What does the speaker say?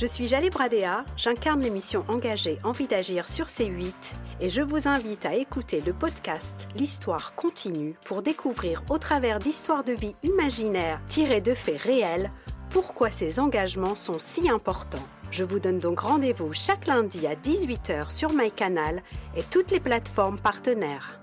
Je suis Jalé Bradea, j'incarne l'émission engagée Envie d'agir sur C8 et je vous invite à écouter le podcast L'histoire continue pour découvrir au travers d'histoires de vie imaginaires tirées de faits réels pourquoi ces engagements sont si importants. Je vous donne donc rendez-vous chaque lundi à 18h sur MyCanal et toutes les plateformes partenaires.